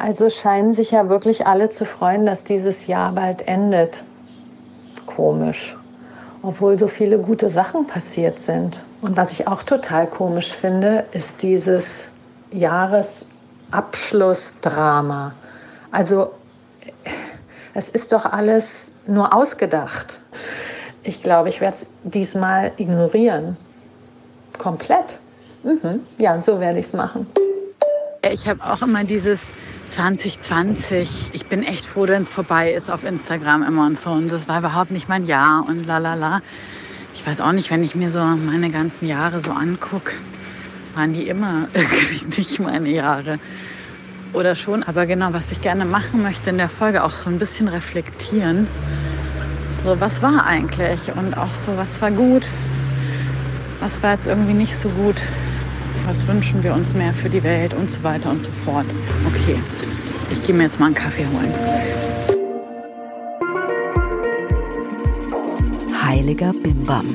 Also scheinen sich ja wirklich alle zu freuen, dass dieses Jahr bald endet. Komisch. Obwohl so viele gute Sachen passiert sind. Und was ich auch total komisch finde, ist dieses Jahresabschlussdrama. Also es ist doch alles nur ausgedacht. Ich glaube, ich werde es diesmal ignorieren. Komplett. Mhm. Ja, so werde ich es machen. Ich habe auch immer dieses 2020, ich bin echt froh, wenn es vorbei ist auf Instagram immer und so. Und das war überhaupt nicht mein Jahr und la la la. Ich weiß auch nicht, wenn ich mir so meine ganzen Jahre so angucke, waren die immer irgendwie nicht meine Jahre. Oder schon, aber genau, was ich gerne machen möchte in der Folge, auch so ein bisschen reflektieren. So, was war eigentlich? Und auch so, was war gut? Was war jetzt irgendwie nicht so gut? Was wünschen wir uns mehr für die Welt und so weiter und so fort. Okay, ich gehe mir jetzt mal einen Kaffee holen. Heiliger Bimbam.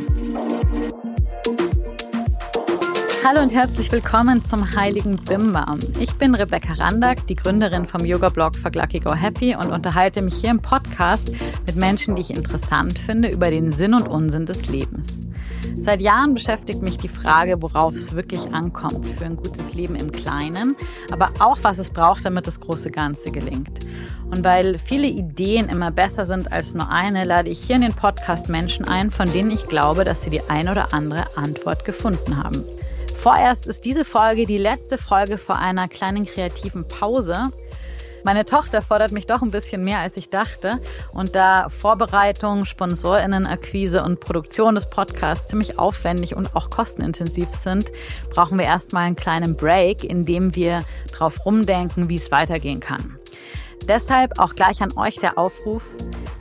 Hallo und herzlich willkommen zum Heiligen Bimbam. Ich bin Rebecca Randack, die Gründerin vom Yoga-Blog For Lucky Go Happy und unterhalte mich hier im Podcast mit Menschen, die ich interessant finde, über den Sinn und Unsinn des Lebens. Seit Jahren beschäftigt mich die Frage, worauf es wirklich ankommt für ein gutes Leben im Kleinen, aber auch was es braucht, damit das große Ganze gelingt. Und weil viele Ideen immer besser sind als nur eine, lade ich hier in den Podcast Menschen ein, von denen ich glaube, dass sie die ein oder andere Antwort gefunden haben. Vorerst ist diese Folge die letzte Folge vor einer kleinen kreativen Pause. Meine Tochter fordert mich doch ein bisschen mehr, als ich dachte. Und da Vorbereitung, Sponsorinnenakquise und Produktion des Podcasts ziemlich aufwendig und auch kostenintensiv sind, brauchen wir erstmal einen kleinen Break, in dem wir drauf rumdenken, wie es weitergehen kann. Deshalb auch gleich an euch der Aufruf,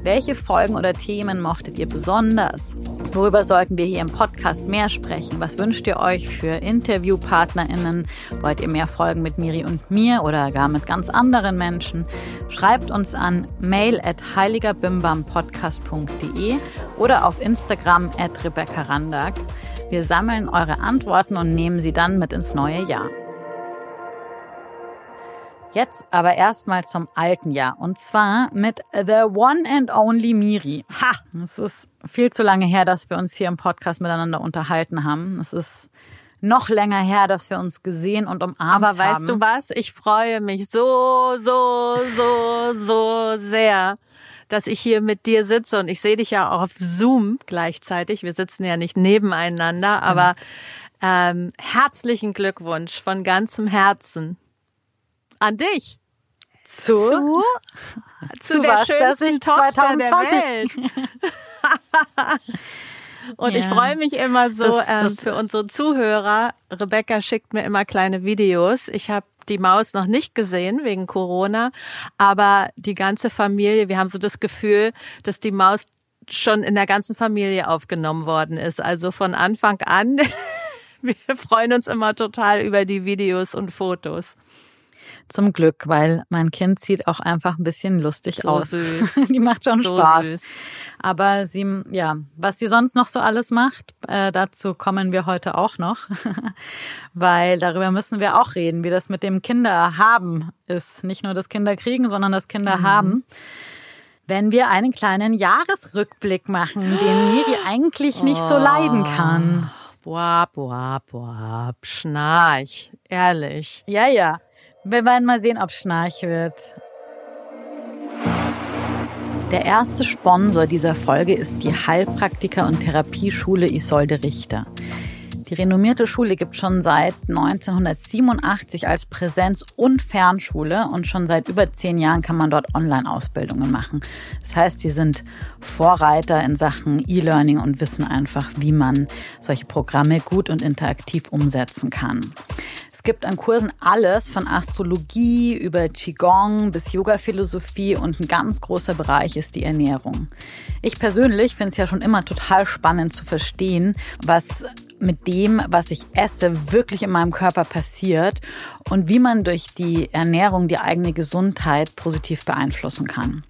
welche Folgen oder Themen mochtet ihr besonders? Worüber sollten wir hier im Podcast mehr sprechen? Was wünscht ihr euch für InterviewpartnerInnen? Wollt ihr mehr Folgen mit Miri und mir oder gar mit ganz anderen Menschen? Schreibt uns an mail at heiligerbimbampodcast.de oder auf Instagram at Rebecca Randag. Wir sammeln eure Antworten und nehmen sie dann mit ins neue Jahr. Jetzt aber erstmal zum alten Jahr und zwar mit The One and Only Miri. Ha! Es ist viel zu lange her, dass wir uns hier im Podcast miteinander unterhalten haben. Es ist noch länger her, dass wir uns gesehen und umarmt haben. Aber weißt du was? Ich freue mich so, so, so, so sehr, dass ich hier mit dir sitze und ich sehe dich ja auch auf Zoom gleichzeitig. Wir sitzen ja nicht nebeneinander, Stimmt. aber ähm, herzlichen Glückwunsch von ganzem Herzen an dich. Zu, zu, zu, der was, schönsten Tochter 2020. der Welt. Und ja. ich freue mich immer so das, das, ähm, für unsere Zuhörer. Rebecca schickt mir immer kleine Videos. Ich habe die Maus noch nicht gesehen wegen Corona, aber die ganze Familie, wir haben so das Gefühl, dass die Maus schon in der ganzen Familie aufgenommen worden ist. Also von Anfang an. wir freuen uns immer total über die Videos und Fotos. Zum Glück, weil mein Kind sieht auch einfach ein bisschen lustig so aus. Süß. Die macht schon so Spaß. Süß. Aber sie, ja, was sie sonst noch so alles macht, äh, dazu kommen wir heute auch noch. weil darüber müssen wir auch reden, wie das mit dem Kinderhaben ist. Nicht nur das Kinderkriegen, sondern das Kinderhaben. Mhm wenn wir einen kleinen Jahresrückblick machen, den Miri eigentlich nicht oh. so leiden kann. Boah, boah, boah, schnarch, ehrlich. Ja, ja. Wir werden mal sehen, ob Schnarch wird. Der erste Sponsor dieser Folge ist die Heilpraktiker- und Therapieschule Isolde Richter. Die renommierte Schule gibt schon seit 1987 als Präsenz- und Fernschule und schon seit über zehn Jahren kann man dort Online-Ausbildungen machen. Das heißt, sie sind Vorreiter in Sachen E-Learning und wissen einfach, wie man solche Programme gut und interaktiv umsetzen kann gibt an Kursen alles von Astrologie über Qigong bis Yoga-Philosophie und ein ganz großer Bereich ist die Ernährung. Ich persönlich finde es ja schon immer total spannend zu verstehen, was mit dem, was ich esse, wirklich in meinem Körper passiert und wie man durch die Ernährung die eigene Gesundheit positiv beeinflussen kann.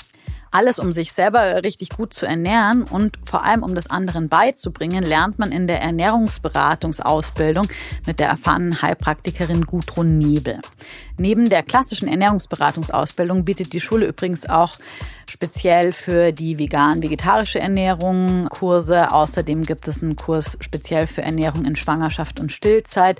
Alles, um sich selber richtig gut zu ernähren und vor allem um das anderen beizubringen, lernt man in der Ernährungsberatungsausbildung mit der erfahrenen Heilpraktikerin Gudrun Nebel. Neben der klassischen Ernährungsberatungsausbildung bietet die Schule übrigens auch speziell für die vegan-vegetarische Ernährung Kurse. Außerdem gibt es einen Kurs speziell für Ernährung in Schwangerschaft und Stillzeit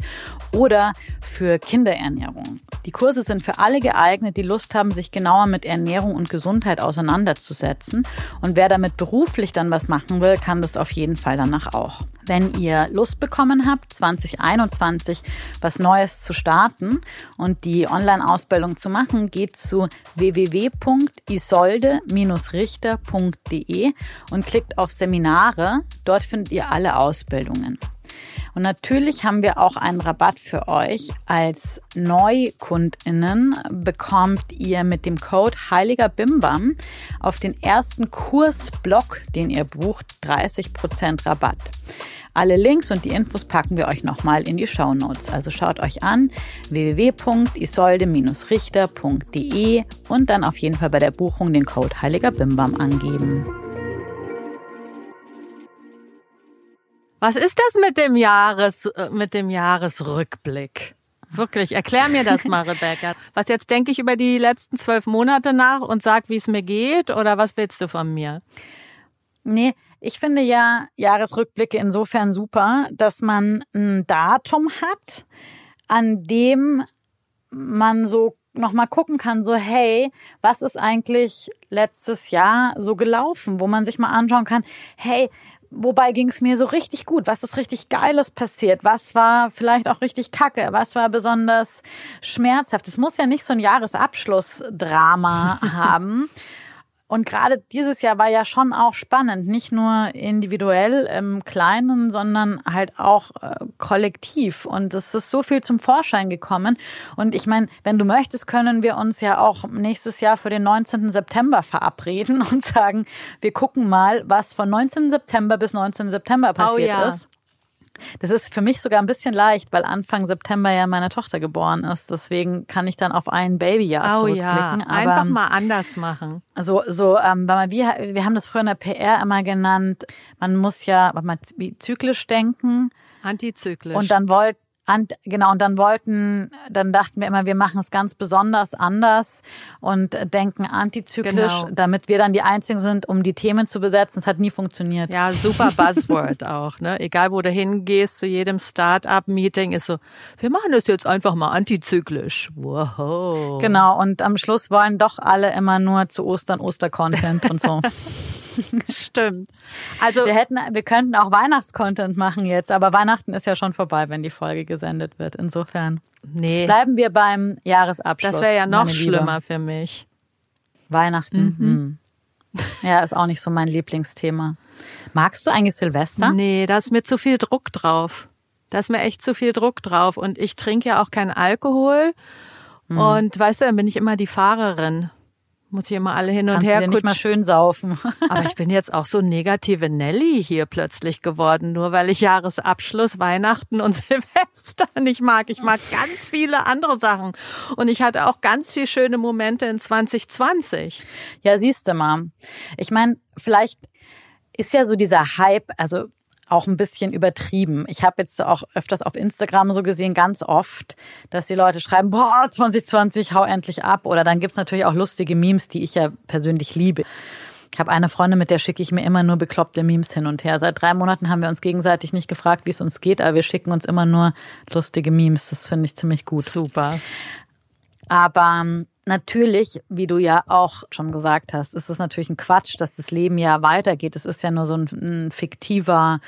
oder für Kinderernährung. Die Kurse sind für alle geeignet, die Lust haben, sich genauer mit Ernährung und Gesundheit auseinanderzusetzen. Und wer damit beruflich dann was machen will, kann das auf jeden Fall danach auch. Wenn ihr Lust bekommen habt, 2021 was Neues zu starten und die Online-Ausbildung zu machen, geht zu www.isolde-richter.de und klickt auf Seminare. Dort findet ihr alle Ausbildungen. Und natürlich haben wir auch einen Rabatt für euch. Als NeukundInnen bekommt ihr mit dem Code Heiliger Bimbam auf den ersten Kursblock, den ihr bucht, 30% Rabatt. Alle Links und die Infos packen wir euch nochmal in die Show Notes. Also schaut euch an www.isolde-richter.de und dann auf jeden Fall bei der Buchung den Code Heiliger Bimbam angeben. Was ist das mit dem Jahres, äh, mit dem Jahresrückblick? Wirklich, erklär mir das mal, Rebecca. Was jetzt denke ich über die letzten zwölf Monate nach und sag, wie es mir geht oder was willst du von mir? Nee, ich finde ja Jahresrückblicke insofern super, dass man ein Datum hat, an dem man so nochmal gucken kann, so hey, was ist eigentlich letztes Jahr so gelaufen, wo man sich mal anschauen kann, hey, Wobei ging es mir so richtig gut? Was ist richtig Geiles passiert? Was war vielleicht auch richtig kacke? Was war besonders schmerzhaft? Es muss ja nicht so ein Jahresabschlussdrama haben. Und gerade dieses Jahr war ja schon auch spannend, nicht nur individuell im Kleinen, sondern halt auch äh, kollektiv. Und es ist so viel zum Vorschein gekommen. Und ich meine, wenn du möchtest, können wir uns ja auch nächstes Jahr für den 19. September verabreden und sagen, wir gucken mal, was von 19. September bis 19. September passiert oh, ja. ist. Das ist für mich sogar ein bisschen leicht, weil Anfang September ja meine Tochter geboren ist. Deswegen kann ich dann auf ein Babyjahr oh, zurückblicken. Ja. Einfach mal anders machen. So, so, ähm, wir, wir haben das früher in der PR immer genannt. Man muss ja, warte mal, wie zyklisch denken. Antizyklisch. Und dann wollt, und, genau, und dann wollten, dann dachten wir immer, wir machen es ganz besonders anders und denken antizyklisch, genau. damit wir dann die Einzigen sind, um die Themen zu besetzen. Es hat nie funktioniert. Ja, super Buzzword auch, ne? Egal, wo du hingehst, zu jedem Start-up-Meeting ist so, wir machen das jetzt einfach mal antizyklisch. Wow. Genau, und am Schluss wollen doch alle immer nur zu Ostern Oster-Content und so. Stimmt. Also wir hätten, wir könnten auch Weihnachtscontent machen jetzt, aber Weihnachten ist ja schon vorbei, wenn die Folge gesendet wird. Insofern nee. bleiben wir beim Jahresabschluss. Das wäre ja noch schlimmer für mich. Weihnachten. Mhm. Hm. Ja, ist auch nicht so mein Lieblingsthema. Magst du eigentlich Silvester? Nee, da ist mir zu viel Druck drauf. Da ist mir echt zu viel Druck drauf. Und ich trinke ja auch keinen Alkohol. Mhm. Und weißt du, dann bin ich immer die Fahrerin muss ich immer alle hin und Kannst her nicht mal schön saufen. Aber ich bin jetzt auch so negative Nelly hier plötzlich geworden, nur weil ich Jahresabschluss, Weihnachten und Silvester nicht mag. Ich mag ganz viele andere Sachen. Und ich hatte auch ganz viele schöne Momente in 2020. Ja, siehst du mal. Ich meine, vielleicht ist ja so dieser Hype, also auch ein bisschen übertrieben. Ich habe jetzt auch öfters auf Instagram so gesehen, ganz oft, dass die Leute schreiben, boah, 2020, hau endlich ab. Oder dann gibt's natürlich auch lustige Memes, die ich ja persönlich liebe. Ich habe eine Freundin, mit der schicke ich mir immer nur bekloppte Memes hin und her. Seit drei Monaten haben wir uns gegenseitig nicht gefragt, wie es uns geht, aber wir schicken uns immer nur lustige Memes. Das finde ich ziemlich gut. Super. Aber ähm, natürlich, wie du ja auch schon gesagt hast, ist es natürlich ein Quatsch, dass das Leben ja weitergeht. Es ist ja nur so ein, ein fiktiver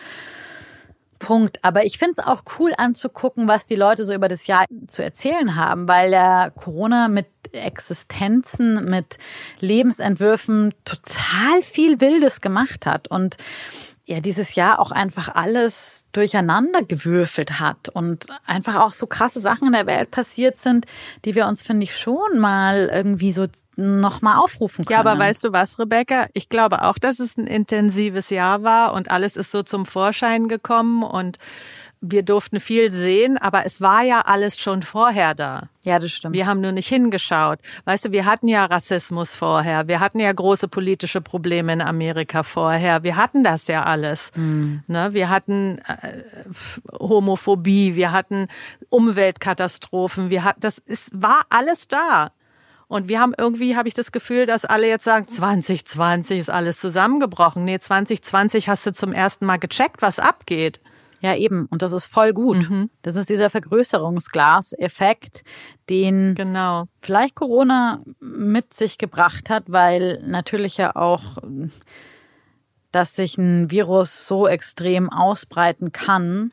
Punkt. Aber ich finde es auch cool anzugucken, was die Leute so über das Jahr zu erzählen haben, weil ja Corona mit Existenzen, mit Lebensentwürfen total viel Wildes gemacht hat. Und ja dieses Jahr auch einfach alles durcheinander gewürfelt hat und einfach auch so krasse Sachen in der Welt passiert sind, die wir uns, finde ich, schon mal irgendwie so nochmal aufrufen können. Ja, aber weißt du was, Rebecca? Ich glaube auch, dass es ein intensives Jahr war und alles ist so zum Vorschein gekommen und wir durften viel sehen, aber es war ja alles schon vorher da. Ja, das stimmt. Wir haben nur nicht hingeschaut. Weißt du, wir hatten ja Rassismus vorher. Wir hatten ja große politische Probleme in Amerika vorher. Wir hatten das ja alles. Mhm. Ne? Wir hatten äh, Homophobie, wir hatten Umweltkatastrophen, wir hatten, das ist, war alles da. Und wir haben irgendwie, habe ich das Gefühl, dass alle jetzt sagen, 2020 ist alles zusammengebrochen. Nee, 2020 hast du zum ersten Mal gecheckt, was abgeht. Ja, eben. Und das ist voll gut. Mhm. Das ist dieser Vergrößerungsglas-Effekt, den genau. vielleicht Corona mit sich gebracht hat, weil natürlich ja auch, dass sich ein Virus so extrem ausbreiten kann,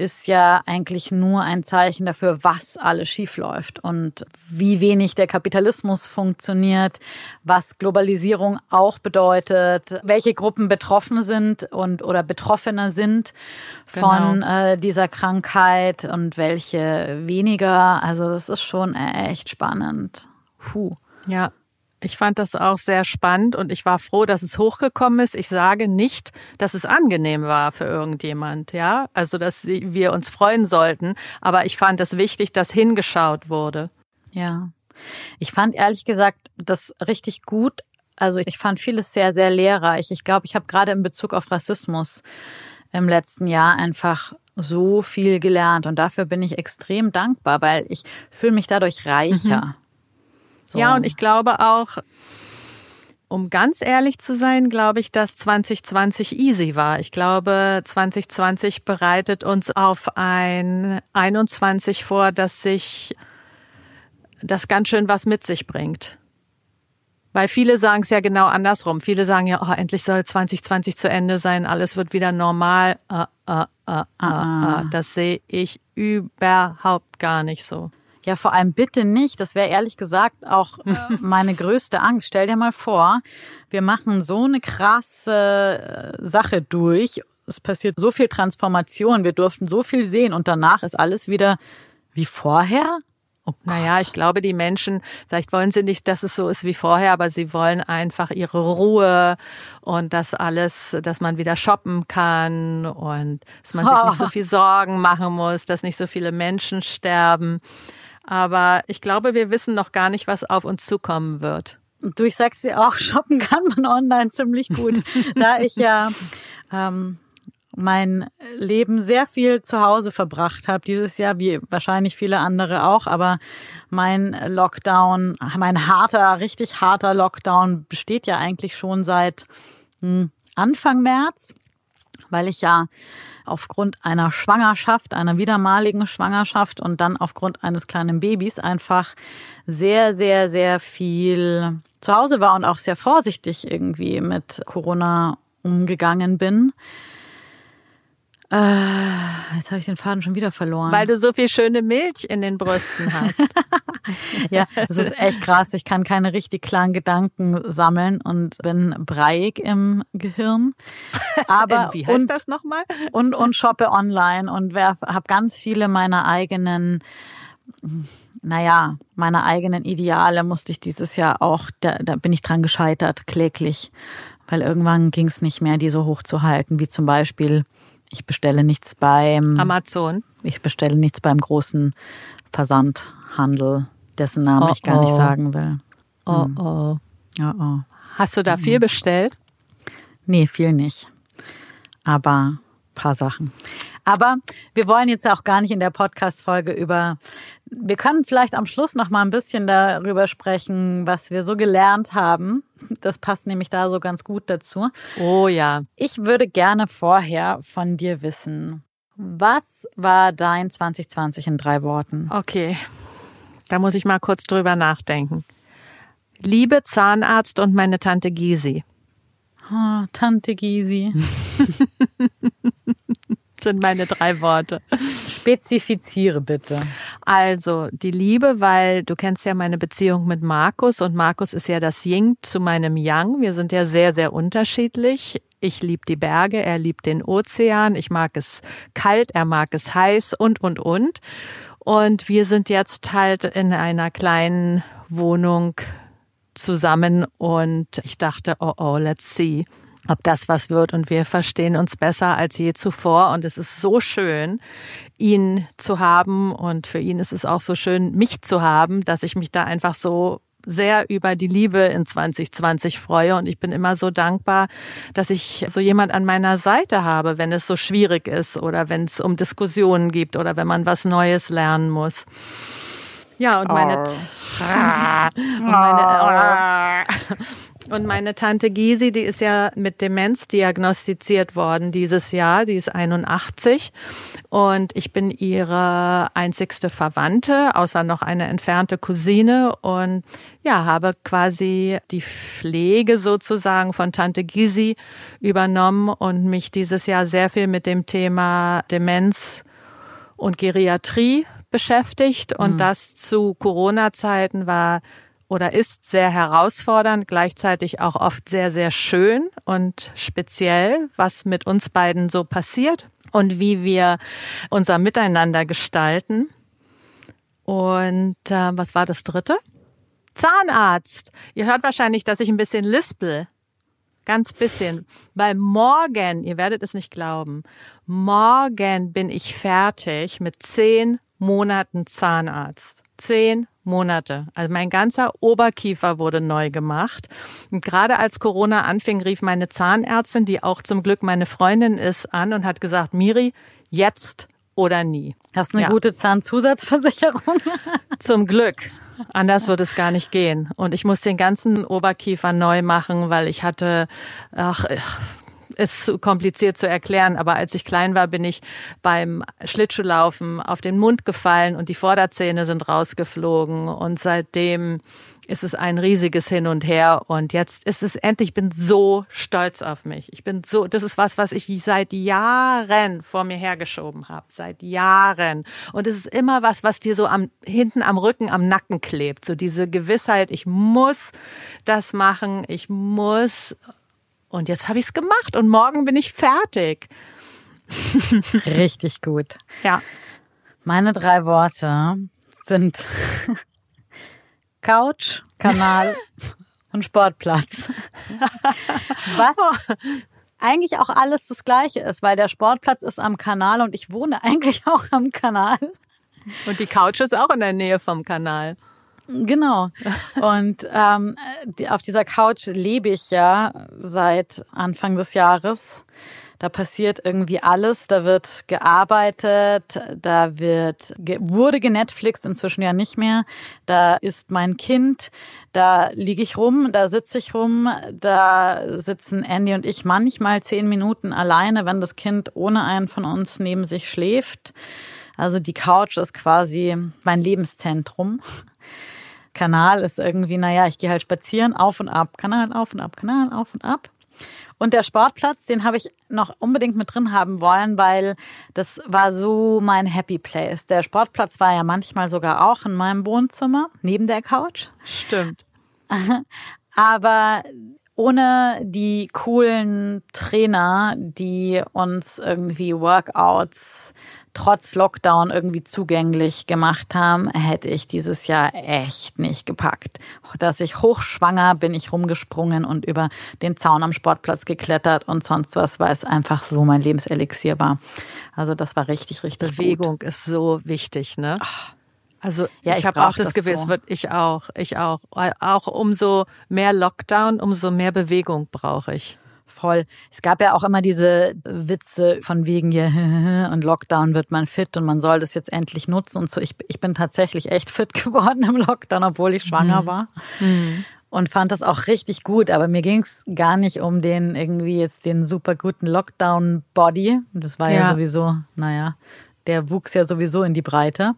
ist ja eigentlich nur ein Zeichen dafür, was alles schiefläuft und wie wenig der Kapitalismus funktioniert, was Globalisierung auch bedeutet, welche Gruppen betroffen sind und oder betroffener sind von genau. äh, dieser Krankheit und welche weniger. Also das ist schon echt spannend. Puh. Ja, ich fand das auch sehr spannend und ich war froh, dass es hochgekommen ist. Ich sage nicht, dass es angenehm war für irgendjemand, ja. Also, dass wir uns freuen sollten. Aber ich fand es wichtig, dass hingeschaut wurde. Ja. Ich fand ehrlich gesagt das richtig gut. Also, ich fand vieles sehr, sehr lehrreich. Ich glaube, ich habe gerade in Bezug auf Rassismus im letzten Jahr einfach so viel gelernt und dafür bin ich extrem dankbar, weil ich fühle mich dadurch reicher. Mhm. So. Ja, und ich glaube auch, um ganz ehrlich zu sein, glaube ich, dass 2020 easy war. Ich glaube, 2020 bereitet uns auf ein 21 vor, dass sich das ganz schön was mit sich bringt. Weil viele sagen es ja genau andersrum. Viele sagen ja, oh, endlich soll 2020 zu Ende sein, alles wird wieder normal. Uh, uh, uh, das sehe ich überhaupt gar nicht so. Ja, vor allem bitte nicht. Das wäre ehrlich gesagt auch äh, meine größte Angst. Stell dir mal vor, wir machen so eine krasse äh, Sache durch. Es passiert so viel Transformation. Wir durften so viel sehen und danach ist alles wieder wie vorher. Oh naja, ich glaube, die Menschen, vielleicht wollen sie nicht, dass es so ist wie vorher, aber sie wollen einfach ihre Ruhe und das alles, dass man wieder shoppen kann und dass man sich nicht so viel Sorgen machen muss, dass nicht so viele Menschen sterben. Aber ich glaube, wir wissen noch gar nicht, was auf uns zukommen wird. Du, ich sag's dir auch, shoppen kann man online ziemlich gut. da ich ja ähm, mein Leben sehr viel zu Hause verbracht habe dieses Jahr, wie wahrscheinlich viele andere auch, aber mein Lockdown, mein harter, richtig harter Lockdown besteht ja eigentlich schon seit hm, Anfang März, weil ich ja aufgrund einer Schwangerschaft, einer wiedermaligen Schwangerschaft und dann aufgrund eines kleinen Babys einfach sehr, sehr, sehr viel zu Hause war und auch sehr vorsichtig irgendwie mit Corona umgegangen bin. Äh, jetzt habe ich den Faden schon wieder verloren. Weil du so viel schöne Milch in den Brüsten hast. ja, das ist echt krass. Ich kann keine richtig klaren Gedanken sammeln und bin breiig im Gehirn. Aber wie heißt und, das nochmal? Und und shoppe online und habe ganz viele meiner eigenen naja, meine eigenen Ideale musste ich dieses Jahr auch, da, da bin ich dran gescheitert, kläglich. Weil irgendwann ging es nicht mehr, die so hoch zu halten, wie zum Beispiel ich bestelle nichts beim Amazon. Ich bestelle nichts beim großen Versandhandel, dessen Namen oh, ich gar oh. nicht sagen will. Oh hm. oh. Oh oh. Hast du da viel hm. bestellt? Nee, viel nicht. Aber paar Sachen. Aber wir wollen jetzt auch gar nicht in der Podcast-Folge über, wir können vielleicht am Schluss noch mal ein bisschen darüber sprechen, was wir so gelernt haben. Das passt nämlich da so ganz gut dazu. Oh ja. Ich würde gerne vorher von dir wissen, was war dein 2020 in drei Worten? Okay. Da muss ich mal kurz drüber nachdenken. Liebe Zahnarzt und meine Tante Gysi. Oh, Tante Gysi. sind meine drei Worte. Spezifiziere bitte. Also die Liebe, weil du kennst ja meine Beziehung mit Markus und Markus ist ja das Ying zu meinem Yang. Wir sind ja sehr, sehr unterschiedlich. Ich liebe die Berge, er liebt den Ozean, ich mag es kalt, er mag es heiß und, und, und. Und wir sind jetzt halt in einer kleinen Wohnung zusammen und ich dachte, oh, oh, let's see ob das was wird. Und wir verstehen uns besser als je zuvor. Und es ist so schön, ihn zu haben. Und für ihn ist es auch so schön, mich zu haben, dass ich mich da einfach so sehr über die Liebe in 2020 freue und ich bin immer so dankbar, dass ich so jemand an meiner Seite habe, wenn es so schwierig ist oder wenn es um Diskussionen gibt oder wenn man was Neues lernen muss. Ja, und meine, oh. und meine, oh. Und meine Tante Gysi, die ist ja mit Demenz diagnostiziert worden dieses Jahr. Die ist 81 und ich bin ihre einzigste Verwandte, außer noch eine entfernte Cousine und ja, habe quasi die Pflege sozusagen von Tante Gysi übernommen und mich dieses Jahr sehr viel mit dem Thema Demenz und Geriatrie beschäftigt und mhm. das zu Corona-Zeiten war oder ist sehr herausfordernd, gleichzeitig auch oft sehr, sehr schön und speziell, was mit uns beiden so passiert und wie wir unser Miteinander gestalten. Und äh, was war das dritte? Zahnarzt. Ihr hört wahrscheinlich, dass ich ein bisschen lispel. Ganz bisschen. Weil morgen, ihr werdet es nicht glauben, morgen bin ich fertig mit zehn Monaten Zahnarzt. Zehn Monate. Also mein ganzer Oberkiefer wurde neu gemacht. Und gerade als Corona anfing, rief meine Zahnärztin, die auch zum Glück meine Freundin ist, an und hat gesagt, Miri, jetzt oder nie. Hast eine ja. gute Zahnzusatzversicherung? zum Glück. Anders würde es gar nicht gehen. Und ich muss den ganzen Oberkiefer neu machen, weil ich hatte, ach, ist zu kompliziert zu erklären, aber als ich klein war, bin ich beim Schlittschuhlaufen auf den Mund gefallen und die Vorderzähne sind rausgeflogen und seitdem ist es ein riesiges Hin und Her und jetzt ist es endlich, ich bin so stolz auf mich. Ich bin so, das ist was, was ich seit Jahren vor mir hergeschoben habe, seit Jahren. Und es ist immer was, was dir so am, hinten am Rücken, am Nacken klebt. So diese Gewissheit, ich muss das machen, ich muss und jetzt habe ich es gemacht und morgen bin ich fertig. Richtig gut. Ja. Meine drei Worte sind Couch, Kanal und Sportplatz. Was eigentlich auch alles das Gleiche ist, weil der Sportplatz ist am Kanal und ich wohne eigentlich auch am Kanal. Und die Couch ist auch in der Nähe vom Kanal. Genau. Und ähm, auf dieser Couch lebe ich ja seit Anfang des Jahres. Da passiert irgendwie alles. Da wird gearbeitet, da wird ge wurde genetflixt, inzwischen ja nicht mehr. Da ist mein Kind, da liege ich rum, da sitze ich rum, da sitzen Andy und ich manchmal zehn Minuten alleine, wenn das Kind ohne einen von uns neben sich schläft. Also die Couch ist quasi mein Lebenszentrum. Kanal ist irgendwie, naja, ich gehe halt spazieren, auf und ab, Kanal auf und ab, Kanal auf und ab. Und der Sportplatz, den habe ich noch unbedingt mit drin haben wollen, weil das war so mein Happy Place. Der Sportplatz war ja manchmal sogar auch in meinem Wohnzimmer, neben der Couch. Stimmt. Aber ohne die coolen Trainer, die uns irgendwie Workouts trotz Lockdown irgendwie zugänglich gemacht haben, hätte ich dieses Jahr echt nicht gepackt. Dass ich hochschwanger bin ich rumgesprungen und über den Zaun am Sportplatz geklettert und sonst was, weil es einfach so mein Lebenselixier war. Also das war richtig, richtig Bewegung gut. ist so wichtig, ne? Also ja, ich, ich habe auch das, das Gewiss, so. ich auch, ich auch. Auch umso mehr Lockdown, umso mehr Bewegung brauche ich voll. Es gab ja auch immer diese Witze von wegen hier und Lockdown wird man fit und man soll das jetzt endlich nutzen und so. Ich, ich bin tatsächlich echt fit geworden im Lockdown, obwohl ich schwanger mhm. war. Mhm. Und fand das auch richtig gut, aber mir ging es gar nicht um den irgendwie jetzt den super guten Lockdown-Body. Das war ja. ja sowieso, naja, der wuchs ja sowieso in die Breite.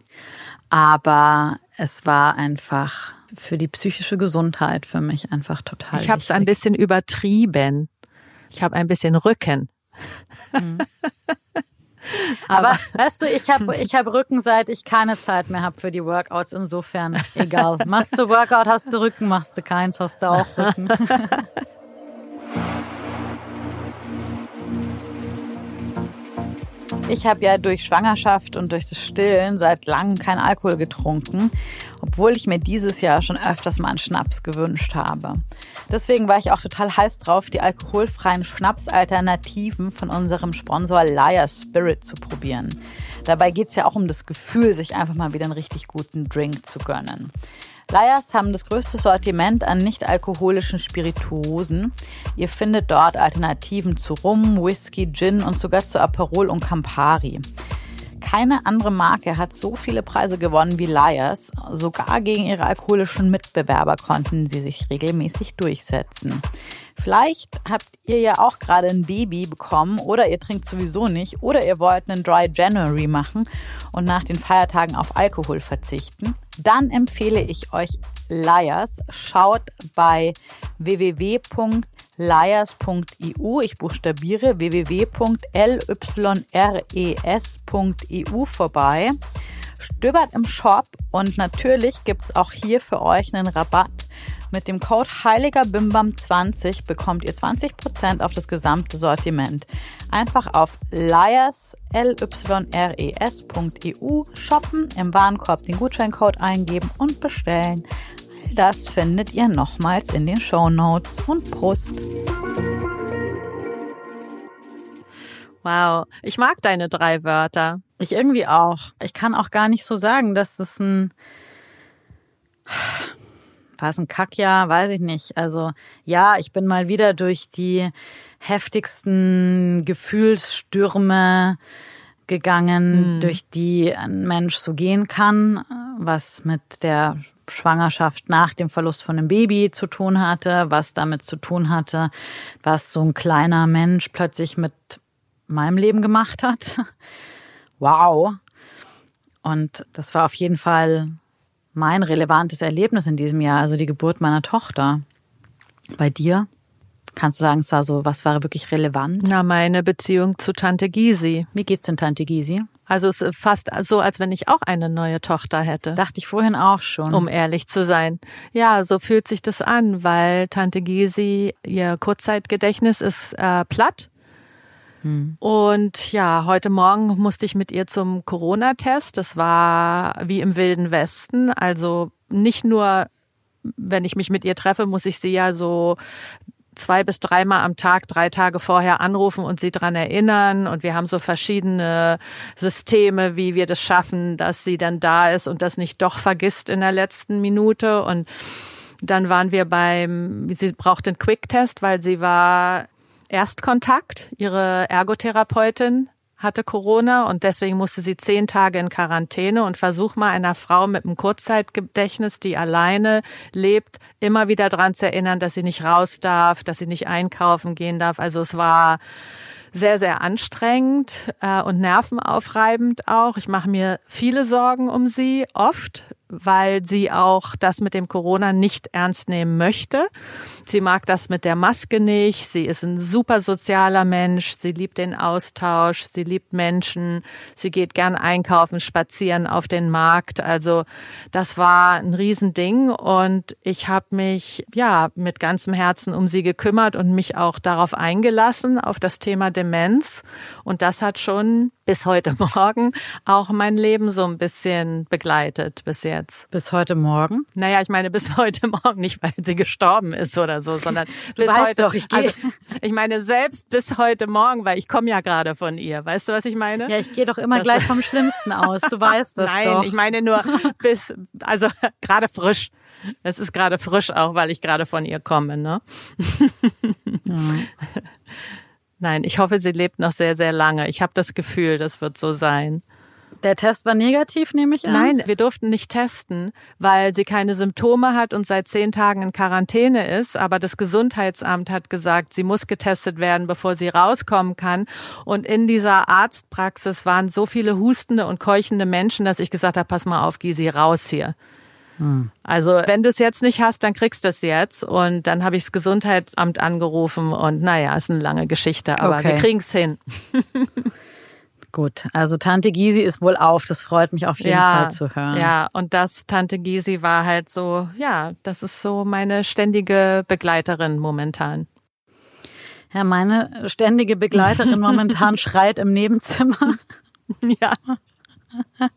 Aber es war einfach für die psychische Gesundheit für mich einfach total. Ich habe es ein bisschen übertrieben. Ich habe ein bisschen Rücken. Mhm. Aber, weißt du, ich habe ich hab Rücken, seit ich keine Zeit mehr habe für die Workouts. Insofern egal. Machst du Workout, hast du Rücken, machst du keins, hast du auch Rücken. Ich habe ja durch Schwangerschaft und durch das Stillen seit langem kein Alkohol getrunken, obwohl ich mir dieses Jahr schon öfters mal einen Schnaps gewünscht habe. Deswegen war ich auch total heiß drauf, die alkoholfreien Schnapsalternativen von unserem Sponsor Liar Spirit zu probieren. Dabei geht es ja auch um das Gefühl, sich einfach mal wieder einen richtig guten Drink zu gönnen. Liars haben das größte Sortiment an nicht-alkoholischen Spirituosen. Ihr findet dort Alternativen zu Rum, Whisky, Gin und sogar zu Aperol und Campari. Keine andere Marke hat so viele Preise gewonnen wie Liars. Sogar gegen ihre alkoholischen Mitbewerber konnten sie sich regelmäßig durchsetzen. Vielleicht habt ihr ja auch gerade ein Baby bekommen oder ihr trinkt sowieso nicht oder ihr wollt einen Dry January machen und nach den Feiertagen auf Alkohol verzichten. Dann empfehle ich euch Liars. Schaut bei www.liars.eu. Ich buchstabiere www.lyres.eu vorbei. Stöbert im Shop und natürlich gibt es auch hier für euch einen Rabatt mit dem Code Heiliger Bimbam 20 bekommt ihr 20% auf das gesamte Sortiment. Einfach auf lyres, lyres.eu shoppen, im Warenkorb den Gutscheincode eingeben und bestellen. Das findet ihr nochmals in den Show Notes und Prost! Wow, ich mag deine drei Wörter. Ich irgendwie auch. Ich kann auch gar nicht so sagen, dass das ein war es ein Kackjahr? Weiß ich nicht. Also ja, ich bin mal wieder durch die heftigsten Gefühlsstürme gegangen, mhm. durch die ein Mensch so gehen kann, was mit der Schwangerschaft nach dem Verlust von einem Baby zu tun hatte, was damit zu tun hatte, was so ein kleiner Mensch plötzlich mit meinem Leben gemacht hat. Wow. Und das war auf jeden Fall mein relevantes Erlebnis in diesem Jahr, also die Geburt meiner Tochter. Bei dir? Kannst du sagen, es war so, was war wirklich relevant? Na, meine Beziehung zu Tante Gysi. Wie geht's denn Tante Gysi? Also es ist fast so, als wenn ich auch eine neue Tochter hätte. Dachte ich vorhin auch schon. Um ehrlich zu sein. Ja, so fühlt sich das an, weil Tante Gysi, ihr Kurzzeitgedächtnis ist äh, platt hm. Und ja, heute Morgen musste ich mit ihr zum Corona-Test. Das war wie im Wilden Westen. Also nicht nur, wenn ich mich mit ihr treffe, muss ich sie ja so zwei bis dreimal am Tag, drei Tage vorher anrufen und sie dran erinnern. Und wir haben so verschiedene Systeme, wie wir das schaffen, dass sie dann da ist und das nicht doch vergisst in der letzten Minute. Und dann waren wir beim, sie braucht einen Quick-Test, weil sie war Erstkontakt. Ihre Ergotherapeutin hatte Corona und deswegen musste sie zehn Tage in Quarantäne und versuch mal einer Frau mit einem Kurzzeitgedächtnis, die alleine lebt, immer wieder dran zu erinnern, dass sie nicht raus darf, dass sie nicht einkaufen gehen darf. Also es war sehr, sehr anstrengend äh, und nervenaufreibend auch. Ich mache mir viele Sorgen um sie, oft, weil sie auch das mit dem Corona nicht ernst nehmen möchte. Sie mag das mit der Maske nicht. Sie ist ein super sozialer Mensch. Sie liebt den Austausch. Sie liebt Menschen. Sie geht gern einkaufen, spazieren auf den Markt. Also das war ein Riesending und ich habe mich ja mit ganzem Herzen um sie gekümmert und mich auch darauf eingelassen auf das Thema Demenz. Und das hat schon bis heute Morgen auch mein Leben so ein bisschen begleitet bis jetzt. Bis heute Morgen? Naja, ich meine bis heute Morgen, nicht weil sie gestorben ist oder so, sondern du bis weißt heute. Doch, ich, gehe. Also, ich meine selbst bis heute Morgen, weil ich komme ja gerade von ihr. Weißt du, was ich meine? Ja, ich gehe doch immer das gleich vom Schlimmsten aus. Du weißt das Nein, doch. Nein, ich meine nur bis, also gerade frisch. Es ist gerade frisch auch, weil ich gerade von ihr komme, ne? Ja. Nein, ich hoffe, sie lebt noch sehr, sehr lange. Ich habe das Gefühl, das wird so sein. Der Test war negativ, nehme ich an? Nein, wir durften nicht testen, weil sie keine Symptome hat und seit zehn Tagen in Quarantäne ist. Aber das Gesundheitsamt hat gesagt, sie muss getestet werden, bevor sie rauskommen kann. Und in dieser Arztpraxis waren so viele hustende und keuchende Menschen, dass ich gesagt habe, pass mal auf, geh sie raus hier. Hm. Also wenn du es jetzt nicht hast, dann kriegst du es jetzt. Und dann habe ich das Gesundheitsamt angerufen und naja, ist eine lange Geschichte, aber okay. wir kriegen es hin. Gut, also Tante Gysi ist wohl auf, das freut mich auf jeden ja, Fall zu hören. Ja, und das Tante Gysi war halt so, ja, das ist so meine ständige Begleiterin momentan. Ja, meine ständige Begleiterin momentan schreit im Nebenzimmer. Ja.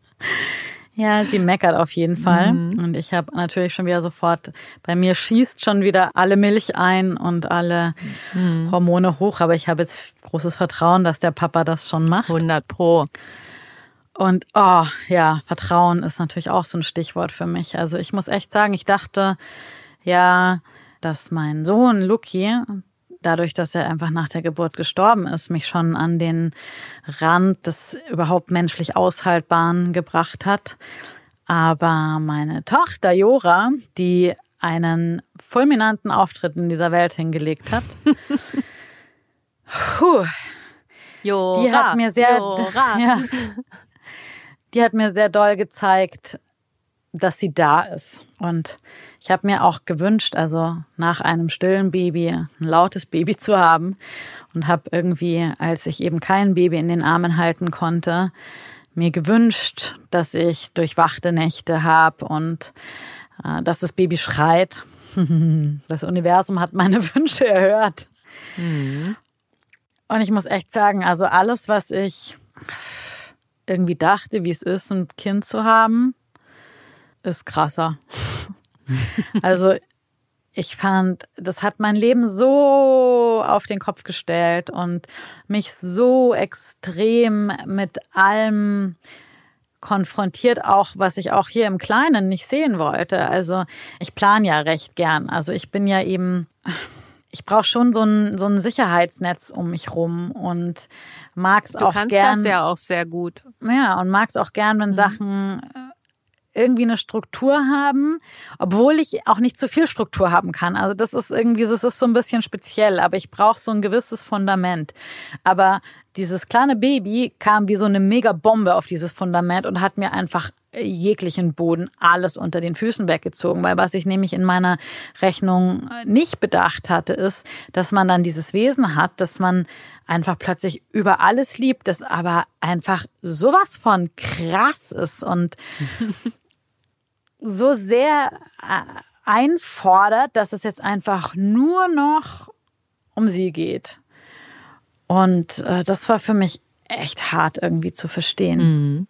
Ja, sie meckert auf jeden Fall. Mhm. Und ich habe natürlich schon wieder sofort, bei mir schießt schon wieder alle Milch ein und alle mhm. Hormone hoch. Aber ich habe jetzt großes Vertrauen, dass der Papa das schon macht. 100 Pro. Und oh, ja, Vertrauen ist natürlich auch so ein Stichwort für mich. Also ich muss echt sagen, ich dachte ja, dass mein Sohn Luki, dadurch, dass er einfach nach der Geburt gestorben ist, mich schon an den Rand des überhaupt menschlich Aushaltbaren gebracht hat. Aber meine Tochter Jora, die einen fulminanten Auftritt in dieser Welt hingelegt hat, puh, Jora, die hat mir sehr, ja, die hat mir sehr doll gezeigt, dass sie da ist. Und ich habe mir auch gewünscht, also nach einem stillen Baby ein lautes Baby zu haben und habe irgendwie, als ich eben kein Baby in den Armen halten konnte, mir gewünscht, dass ich durchwachte Nächte habe und äh, dass das Baby schreit. Das Universum hat meine Wünsche erhört. Mhm. Und ich muss echt sagen, also alles, was ich irgendwie dachte, wie es ist, ein Kind zu haben, ist krasser. also ich fand, das hat mein Leben so auf den Kopf gestellt und mich so extrem mit allem konfrontiert, auch was ich auch hier im Kleinen nicht sehen wollte. Also ich plane ja recht gern. Also ich bin ja eben, ich brauche schon so ein, so ein Sicherheitsnetz um mich rum und mag es auch gern. Du kannst das ja auch sehr gut. Ja, und mag es auch gern, wenn mhm. Sachen irgendwie eine Struktur haben, obwohl ich auch nicht zu viel Struktur haben kann. Also das ist irgendwie, das ist so ein bisschen speziell, aber ich brauche so ein gewisses Fundament. Aber dieses kleine Baby kam wie so eine Mega-Bombe auf dieses Fundament und hat mir einfach jeglichen Boden alles unter den Füßen weggezogen, weil was ich nämlich in meiner Rechnung nicht bedacht hatte, ist, dass man dann dieses Wesen hat, dass man einfach plötzlich über alles liebt, das aber einfach sowas von krass ist und so sehr äh, einfordert, dass es jetzt einfach nur noch um sie geht. Und äh, das war für mich echt hart irgendwie zu verstehen. Mhm.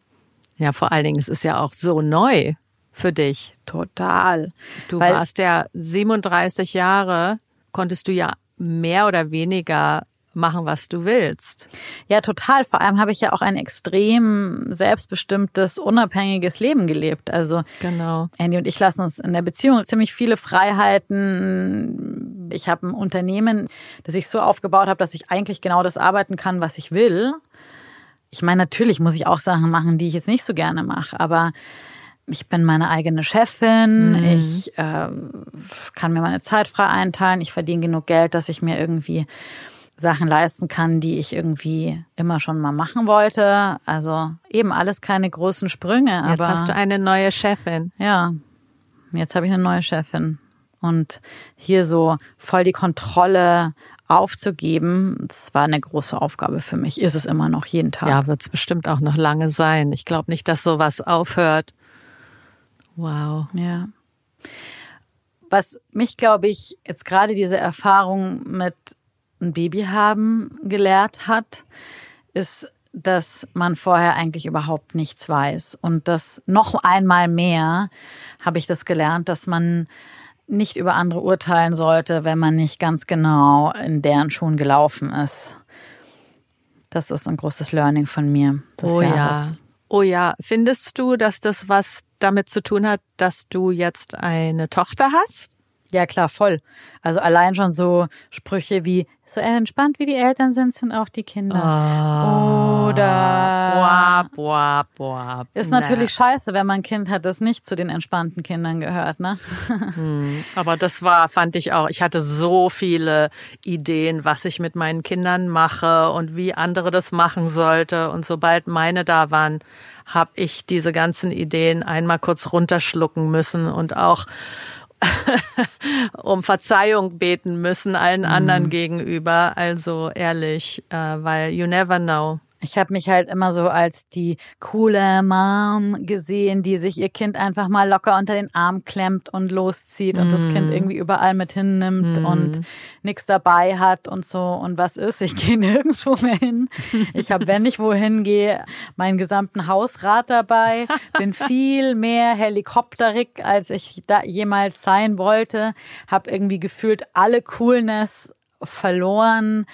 Ja, vor allen Dingen, es ist ja auch so neu für dich. Total. Du Weil, warst ja 37 Jahre, konntest du ja mehr oder weniger machen, was du willst. Ja, total. Vor allem habe ich ja auch ein extrem selbstbestimmtes, unabhängiges Leben gelebt. Also genau. Andy und ich lassen uns in der Beziehung ziemlich viele Freiheiten. Ich habe ein Unternehmen, das ich so aufgebaut habe, dass ich eigentlich genau das arbeiten kann, was ich will. Ich meine, natürlich muss ich auch Sachen machen, die ich jetzt nicht so gerne mache, aber ich bin meine eigene Chefin, mhm. ich äh, kann mir meine Zeit frei einteilen, ich verdiene genug Geld, dass ich mir irgendwie Sachen leisten kann, die ich irgendwie immer schon mal machen wollte. Also eben alles keine großen Sprünge. Jetzt aber, hast du eine neue Chefin. Ja, jetzt habe ich eine neue Chefin. Und hier so voll die Kontrolle aufzugeben, das war eine große Aufgabe für mich. Ist es immer noch jeden Tag. Ja, wird es bestimmt auch noch lange sein. Ich glaube nicht, dass sowas aufhört. Wow. Ja. Was mich, glaube ich, jetzt gerade diese Erfahrung mit ein Baby haben gelehrt hat, ist, dass man vorher eigentlich überhaupt nichts weiß. Und das noch einmal mehr habe ich das gelernt, dass man nicht über andere urteilen sollte, wenn man nicht ganz genau in deren Schuhen gelaufen ist. Das ist ein großes Learning von mir. oh Jahres. ja. Oh ja. Findest du, dass das was damit zu tun hat, dass du jetzt eine Tochter hast? Ja, klar, voll. Also allein schon so Sprüche wie, so entspannt wie die Eltern sind, sind auch die Kinder. Oh. Oder boah, boah, boah. Ist natürlich scheiße, wenn man ein Kind hat, das nicht zu den entspannten Kindern gehört, ne? Hm, aber das war, fand ich auch, ich hatte so viele Ideen, was ich mit meinen Kindern mache und wie andere das machen sollte. Und sobald meine da waren, habe ich diese ganzen Ideen einmal kurz runterschlucken müssen und auch um Verzeihung beten müssen allen mhm. anderen gegenüber. Also ehrlich, äh, weil you never know. Ich habe mich halt immer so als die coole Mom gesehen, die sich ihr Kind einfach mal locker unter den Arm klemmt und loszieht und mm. das Kind mhm. irgendwie überall mit hinnimmt mm. und nichts dabei hat und so. Und was ist? Ich gehe nirgendwo mehr hin. Ich habe, wenn ich wohin gehe, meinen gesamten Hausrat dabei. Bin viel mehr helikopterig, als ich da jemals sein wollte. Habe irgendwie gefühlt alle Coolness verloren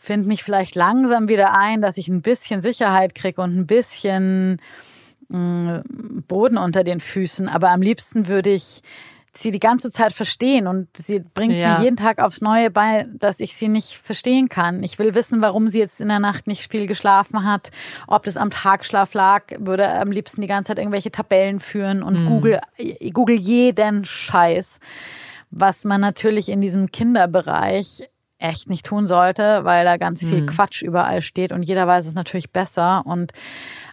finde mich vielleicht langsam wieder ein, dass ich ein bisschen Sicherheit kriege und ein bisschen mh, mm, Boden unter den Füßen. Aber am liebsten würde ich sie die ganze Zeit verstehen und sie bringt ja. mir jeden Tag aufs Neue bei, dass ich sie nicht verstehen kann. Ich will wissen, warum sie jetzt in der Nacht nicht viel geschlafen hat, ob das am Tagschlaf lag, würde am liebsten die ganze Zeit irgendwelche Tabellen führen und mhm. Google, Google jeden Scheiß. Was man natürlich in diesem Kinderbereich echt nicht tun sollte, weil da ganz viel mhm. Quatsch überall steht und jeder weiß es natürlich besser. Und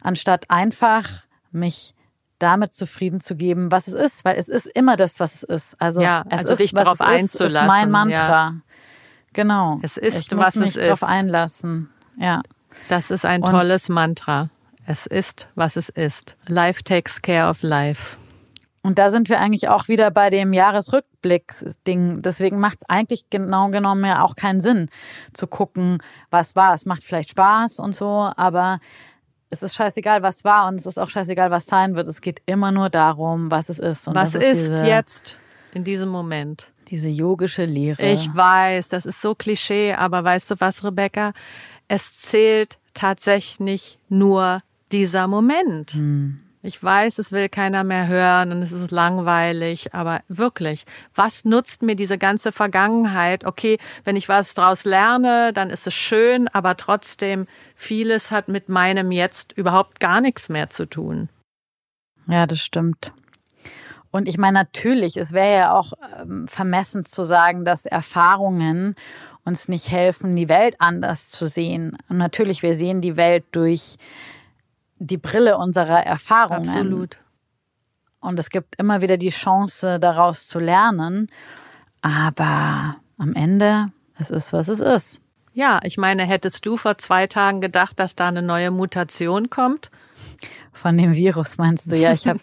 anstatt einfach mich damit zufrieden zu geben, was es ist, weil es ist immer das, was es ist. Also, ja, es also ist, dich darauf einzulassen. Ist mein Mantra. Ja. Genau. Es ist, ich was muss mich es darauf ist. einlassen. Ja. Das ist ein und tolles Mantra. Es ist, was es ist. Life takes care of life. Und da sind wir eigentlich auch wieder bei dem Jahresrückblick-Ding. Deswegen macht es eigentlich genau genommen ja auch keinen Sinn zu gucken, was war. Es macht vielleicht Spaß und so, aber es ist scheißegal, was war und es ist auch scheißegal, was sein wird. Es geht immer nur darum, was es ist. Und was ist, ist diese, jetzt in diesem Moment? Diese yogische Lehre. Ich weiß, das ist so Klischee, aber weißt du was, Rebecca? Es zählt tatsächlich nur dieser Moment. Hm. Ich weiß, es will keiner mehr hören und es ist langweilig, aber wirklich, was nutzt mir diese ganze Vergangenheit? Okay, wenn ich was daraus lerne, dann ist es schön, aber trotzdem, vieles hat mit meinem Jetzt überhaupt gar nichts mehr zu tun. Ja, das stimmt. Und ich meine, natürlich, es wäre ja auch ähm, vermessen zu sagen, dass Erfahrungen uns nicht helfen, die Welt anders zu sehen. Und natürlich, wir sehen die Welt durch die Brille unserer Erfahrungen. Absolut. Und es gibt immer wieder die Chance, daraus zu lernen. Aber am Ende, es ist, was es ist. Ja, ich meine, hättest du vor zwei Tagen gedacht, dass da eine neue Mutation kommt? Von dem Virus meinst du? Ja, ich habe.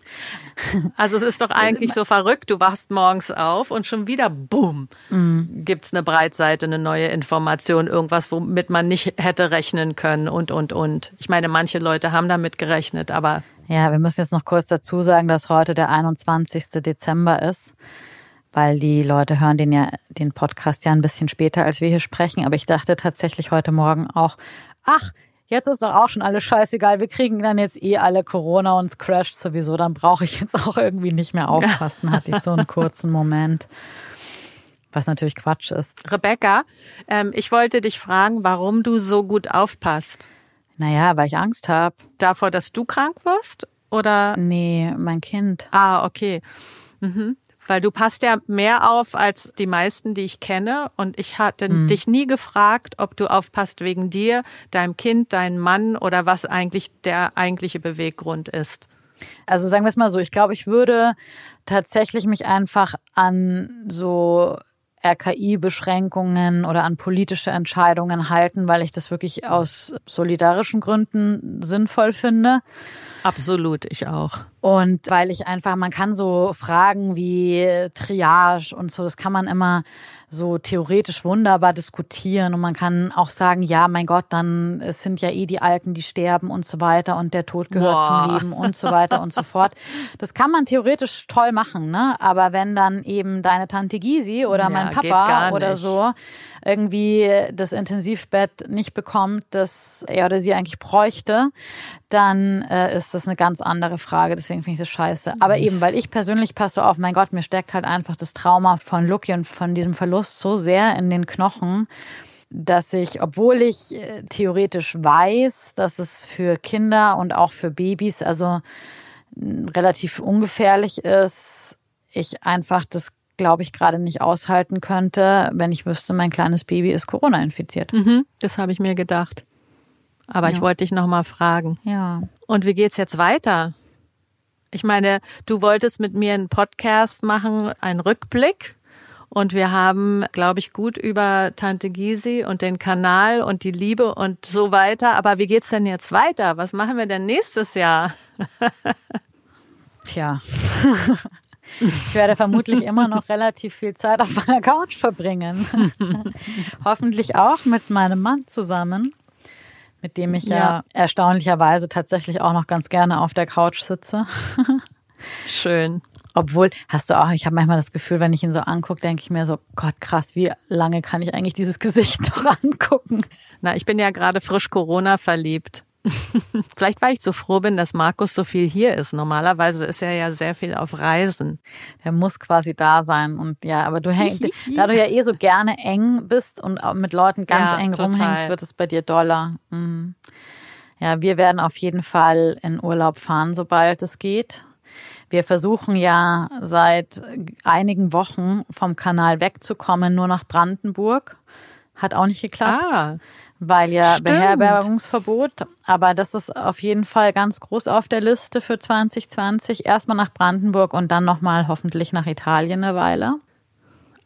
also es ist doch eigentlich so verrückt. Du wachst morgens auf und schon wieder, boom, mm. gibt's eine Breitseite, eine neue Information, irgendwas, womit man nicht hätte rechnen können und und und. Ich meine, manche Leute haben damit gerechnet, aber ja, wir müssen jetzt noch kurz dazu sagen, dass heute der 21. Dezember ist, weil die Leute hören den ja den Podcast ja ein bisschen später, als wir hier sprechen. Aber ich dachte tatsächlich heute Morgen auch, ach jetzt ist doch auch schon alles scheißegal. Wir kriegen dann jetzt eh alle Corona und es crasht sowieso. Dann brauche ich jetzt auch irgendwie nicht mehr aufpassen, hatte ich so einen kurzen Moment. Was natürlich Quatsch ist. Rebecca, ähm, ich wollte dich fragen, warum du so gut aufpasst. Naja, weil ich Angst habe. Davor, dass du krank wirst? Oder? Nee, mein Kind. Ah, okay. Mhm. Weil du passt ja mehr auf als die meisten, die ich kenne. Und ich hatte mhm. dich nie gefragt, ob du aufpasst wegen dir, deinem Kind, deinem Mann oder was eigentlich der eigentliche Beweggrund ist. Also sagen wir es mal so, ich glaube, ich würde tatsächlich mich einfach an so RKI-Beschränkungen oder an politische Entscheidungen halten, weil ich das wirklich aus solidarischen Gründen sinnvoll finde. Absolut, ich auch. Und weil ich einfach, man kann so Fragen wie Triage und so, das kann man immer so theoretisch wunderbar diskutieren und man kann auch sagen, ja, mein Gott, dann es sind ja eh die Alten, die sterben und so weiter und der Tod gehört Boah. zum Leben und so weiter und so fort. Das kann man theoretisch toll machen, ne? Aber wenn dann eben deine Tante Gysi oder ja, mein Papa oder so irgendwie das Intensivbett nicht bekommt, das er oder sie eigentlich bräuchte, dann äh, ist das eine ganz andere Frage. Deswegen finde ich das scheiße. Aber eben, weil ich persönlich passe auf, mein Gott, mir steckt halt einfach das Trauma von Lucky und von diesem Verlust so sehr in den Knochen, dass ich, obwohl ich äh, theoretisch weiß, dass es für Kinder und auch für Babys also relativ ungefährlich ist, ich einfach das glaube ich, gerade nicht aushalten könnte, wenn ich wüsste, mein kleines Baby ist Corona infiziert. Mhm, das habe ich mir gedacht. Aber ja. ich wollte dich noch mal fragen. Ja. Und wie geht's jetzt weiter? Ich meine, du wolltest mit mir einen Podcast machen, einen Rückblick. Und wir haben, glaube ich, gut über Tante Gysi und den Kanal und die Liebe und so weiter. Aber wie geht's denn jetzt weiter? Was machen wir denn nächstes Jahr? Tja. Ich werde vermutlich immer noch relativ viel Zeit auf meiner Couch verbringen. Hoffentlich auch mit meinem Mann zusammen, mit dem ich ja. ja. erstaunlicherweise tatsächlich auch noch ganz gerne auf der Couch sitze. Schön. Obwohl, hast du auch, ich habe manchmal das Gefühl, wenn ich ihn so angucke, denke ich mir so, Gott, krass, wie lange kann ich eigentlich dieses Gesicht noch angucken? Na, ich bin ja gerade frisch Corona verliebt. Vielleicht, weil ich so froh bin, dass Markus so viel hier ist. Normalerweise ist er ja sehr viel auf Reisen. Er muss quasi da sein. Und ja, aber du hängst, da du ja eh so gerne eng bist und mit Leuten ganz ja, eng total. rumhängst, wird es bei dir doller. Mhm. Ja, wir werden auf jeden Fall in Urlaub fahren, sobald es geht. Wir versuchen ja seit einigen Wochen vom Kanal wegzukommen, nur nach Brandenburg. Hat auch nicht geklappt. Ah weil ja Stimmt. Beherbergungsverbot. Aber das ist auf jeden Fall ganz groß auf der Liste für 2020. Erstmal nach Brandenburg und dann nochmal hoffentlich nach Italien eine Weile.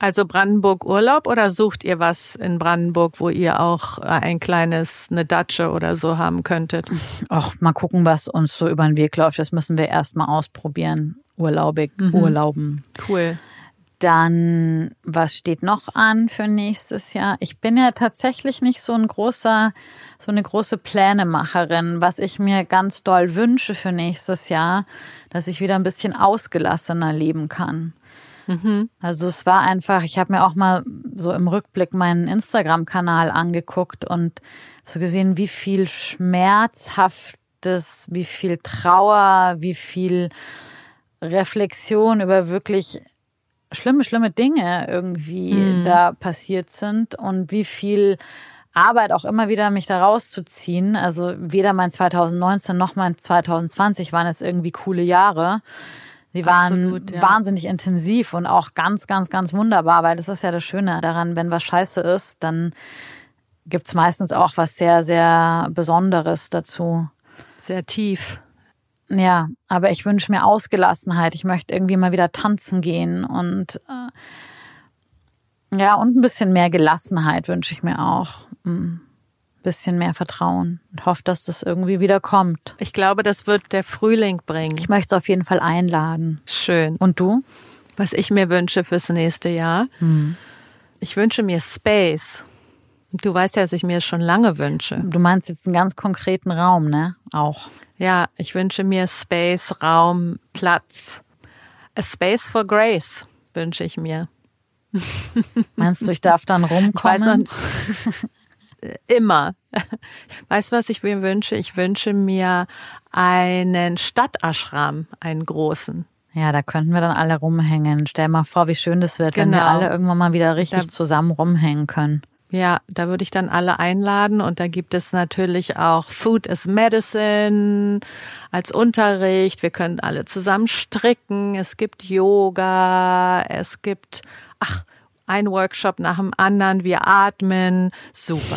Also Brandenburg Urlaub oder sucht ihr was in Brandenburg, wo ihr auch äh, ein kleines, eine Datsche oder so haben könntet? Ach, mal gucken, was uns so über den Weg läuft. Das müssen wir erstmal ausprobieren. Urlaubig, mhm. Urlauben. Cool. Dann, was steht noch an für nächstes Jahr? Ich bin ja tatsächlich nicht so ein großer, so eine große Plänemacherin. Was ich mir ganz doll wünsche für nächstes Jahr, dass ich wieder ein bisschen ausgelassener leben kann. Mhm. Also es war einfach, ich habe mir auch mal so im Rückblick meinen Instagram-Kanal angeguckt und so gesehen, wie viel Schmerzhaftes, wie viel Trauer, wie viel Reflexion über wirklich schlimme, schlimme Dinge irgendwie mhm. da passiert sind und wie viel Arbeit auch immer wieder mich da rauszuziehen. Also weder mein 2019 noch mein 2020 waren es irgendwie coole Jahre. Sie waren Absolut, ja. wahnsinnig intensiv und auch ganz, ganz, ganz wunderbar, weil das ist ja das Schöne daran, wenn was scheiße ist, dann gibt's meistens auch was sehr, sehr Besonderes dazu. Sehr tief. Ja, aber ich wünsche mir Ausgelassenheit. Ich möchte irgendwie mal wieder tanzen gehen und äh, ja, und ein bisschen mehr Gelassenheit wünsche ich mir auch. Ein hm, bisschen mehr Vertrauen und hoffe, dass das irgendwie wieder kommt. Ich glaube, das wird der Frühling bringen. Ich möchte es auf jeden Fall einladen. Schön. Und du? Was ich mir wünsche fürs nächste Jahr? Hm. Ich wünsche mir Space. Du weißt ja, dass ich mir es schon lange wünsche. Du meinst jetzt einen ganz konkreten Raum, ne? Auch. Ja, ich wünsche mir Space, Raum, Platz. A Space for Grace wünsche ich mir. Meinst du, ich darf dann rumkommen? Immer. Weißt du, was ich mir wünsche? Ich wünsche mir einen Stadtaschram, einen großen. Ja, da könnten wir dann alle rumhängen. Stell mal vor, wie schön das wird, genau. wenn wir genau. alle irgendwann mal wieder richtig da, zusammen rumhängen können. Ja, da würde ich dann alle einladen und da gibt es natürlich auch Food as Medicine als Unterricht. Wir können alle zusammen stricken. Es gibt Yoga. Es gibt, ach, ein Workshop nach dem anderen. Wir atmen. Super.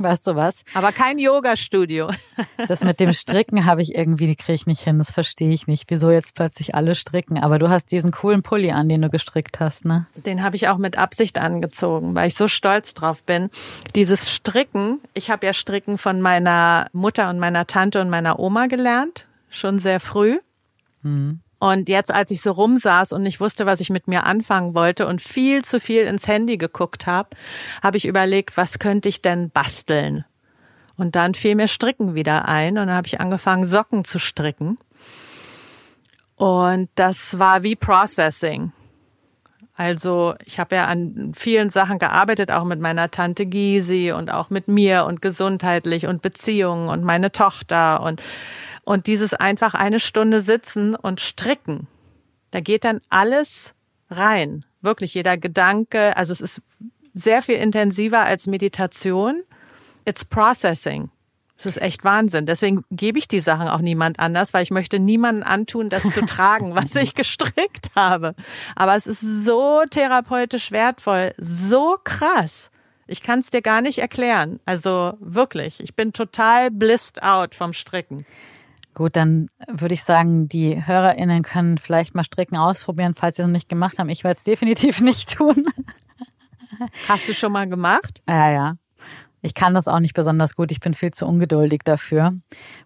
Weißt du was? Aber kein Yoga-Studio. Das mit dem Stricken habe ich irgendwie, die kriege ich nicht hin. Das verstehe ich nicht. Wieso jetzt plötzlich alle stricken? Aber du hast diesen coolen Pulli an, den du gestrickt hast, ne? Den habe ich auch mit Absicht angezogen, weil ich so stolz drauf bin. Dieses Stricken, ich habe ja Stricken von meiner Mutter und meiner Tante und meiner Oma gelernt, schon sehr früh. Mhm. Und jetzt, als ich so rumsaß und nicht wusste, was ich mit mir anfangen wollte und viel zu viel ins Handy geguckt habe, habe ich überlegt, was könnte ich denn basteln? Und dann fiel mir Stricken wieder ein und dann habe ich angefangen, Socken zu stricken. Und das war wie Processing. Also ich habe ja an vielen Sachen gearbeitet, auch mit meiner Tante Gysi und auch mit mir und gesundheitlich und Beziehungen und meine Tochter und und dieses einfach eine Stunde sitzen und stricken, da geht dann alles rein. Wirklich jeder Gedanke. Also es ist sehr viel intensiver als Meditation. It's processing. Es ist echt Wahnsinn. Deswegen gebe ich die Sachen auch niemand anders, weil ich möchte niemanden antun, das zu tragen, was ich gestrickt habe. Aber es ist so therapeutisch wertvoll, so krass. Ich kann es dir gar nicht erklären. Also wirklich, ich bin total blissed out vom Stricken. Gut, dann würde ich sagen, die HörerInnen können vielleicht mal Stricken ausprobieren, falls sie es noch nicht gemacht haben. Ich werde es definitiv nicht tun. Hast du schon mal gemacht? Ja, ja. Ich kann das auch nicht besonders gut. Ich bin viel zu ungeduldig dafür.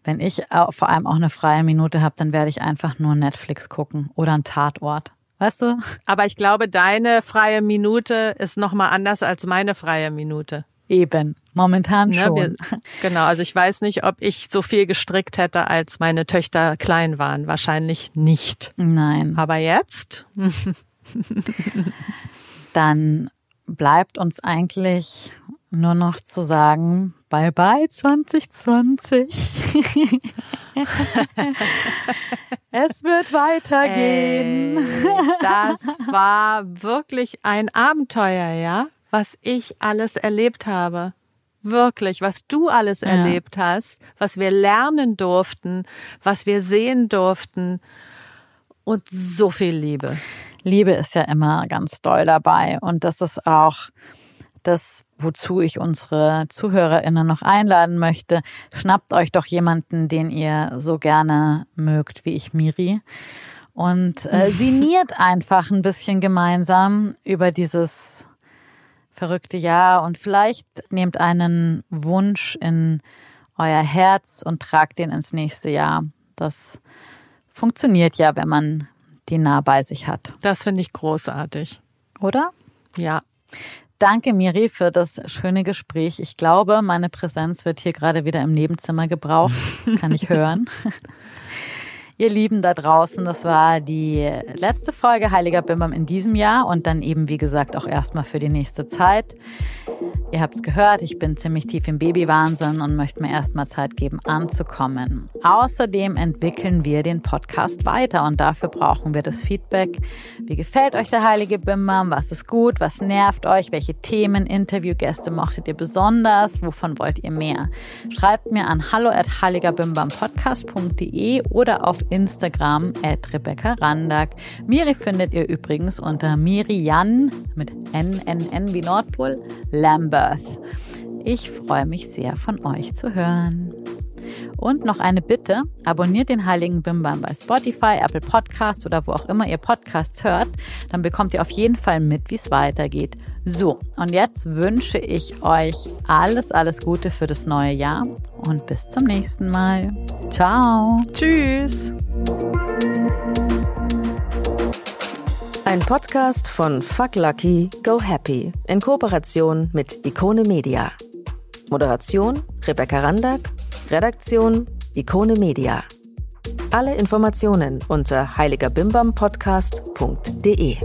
Wenn ich vor allem auch eine freie Minute habe, dann werde ich einfach nur Netflix gucken oder einen Tatort. Weißt du? Aber ich glaube, deine freie Minute ist nochmal anders als meine freie Minute. Eben, momentan ne, schon. Wir, genau, also ich weiß nicht, ob ich so viel gestrickt hätte, als meine Töchter klein waren. Wahrscheinlich nicht. Nein. Aber jetzt? Dann bleibt uns eigentlich nur noch zu sagen, bye bye 2020. es wird weitergehen. Ey, das war wirklich ein Abenteuer, ja, was ich alles erlebt habe. Wirklich, was du alles ja. erlebt hast, was wir lernen durften, was wir sehen durften und so viel Liebe. Liebe ist ja immer ganz doll dabei und das ist auch das, wozu ich unsere ZuhörerInnen noch einladen möchte. Schnappt euch doch jemanden, den ihr so gerne mögt, wie ich Miri. Und äh, sinniert einfach ein bisschen gemeinsam über dieses verrückte Jahr und vielleicht nehmt einen Wunsch in euer Herz und tragt den ins nächste Jahr. Das funktioniert ja, wenn man die nah bei sich hat. Das finde ich großartig. Oder? Ja. Danke, Miri, für das schöne Gespräch. Ich glaube, meine Präsenz wird hier gerade wieder im Nebenzimmer gebraucht. Das kann ich hören. Ihr Lieben da draußen, das war die letzte Folge Heiliger Bimbam in diesem Jahr und dann eben, wie gesagt, auch erstmal für die nächste Zeit. Ihr habt es gehört, ich bin ziemlich tief im Babywahnsinn und möchte mir erstmal Zeit geben, anzukommen. Außerdem entwickeln wir den Podcast weiter und dafür brauchen wir das Feedback. Wie gefällt euch der Heilige Bimbam? Was ist gut? Was nervt euch? Welche Themen, Interviewgäste mochtet ihr besonders? Wovon wollt ihr mehr? Schreibt mir an hallo at heiligerbimbampodcast.de oder auf Instagram at Rebecca Randack. Miri findet ihr übrigens unter Mirian mit NNN wie Nordpol Lambert. Earth. Ich freue mich sehr, von euch zu hören. Und noch eine Bitte, abonniert den Heiligen Bimbam bei Spotify, Apple Podcasts oder wo auch immer ihr Podcasts hört, dann bekommt ihr auf jeden Fall mit, wie es weitergeht. So, und jetzt wünsche ich euch alles, alles Gute für das neue Jahr und bis zum nächsten Mal. Ciao. Tschüss. Ein Podcast von Fuck Lucky, Go Happy in Kooperation mit Ikone Media. Moderation Rebecca Randack, Redaktion Ikone Media. Alle Informationen unter heiligerbimbampodcast.de.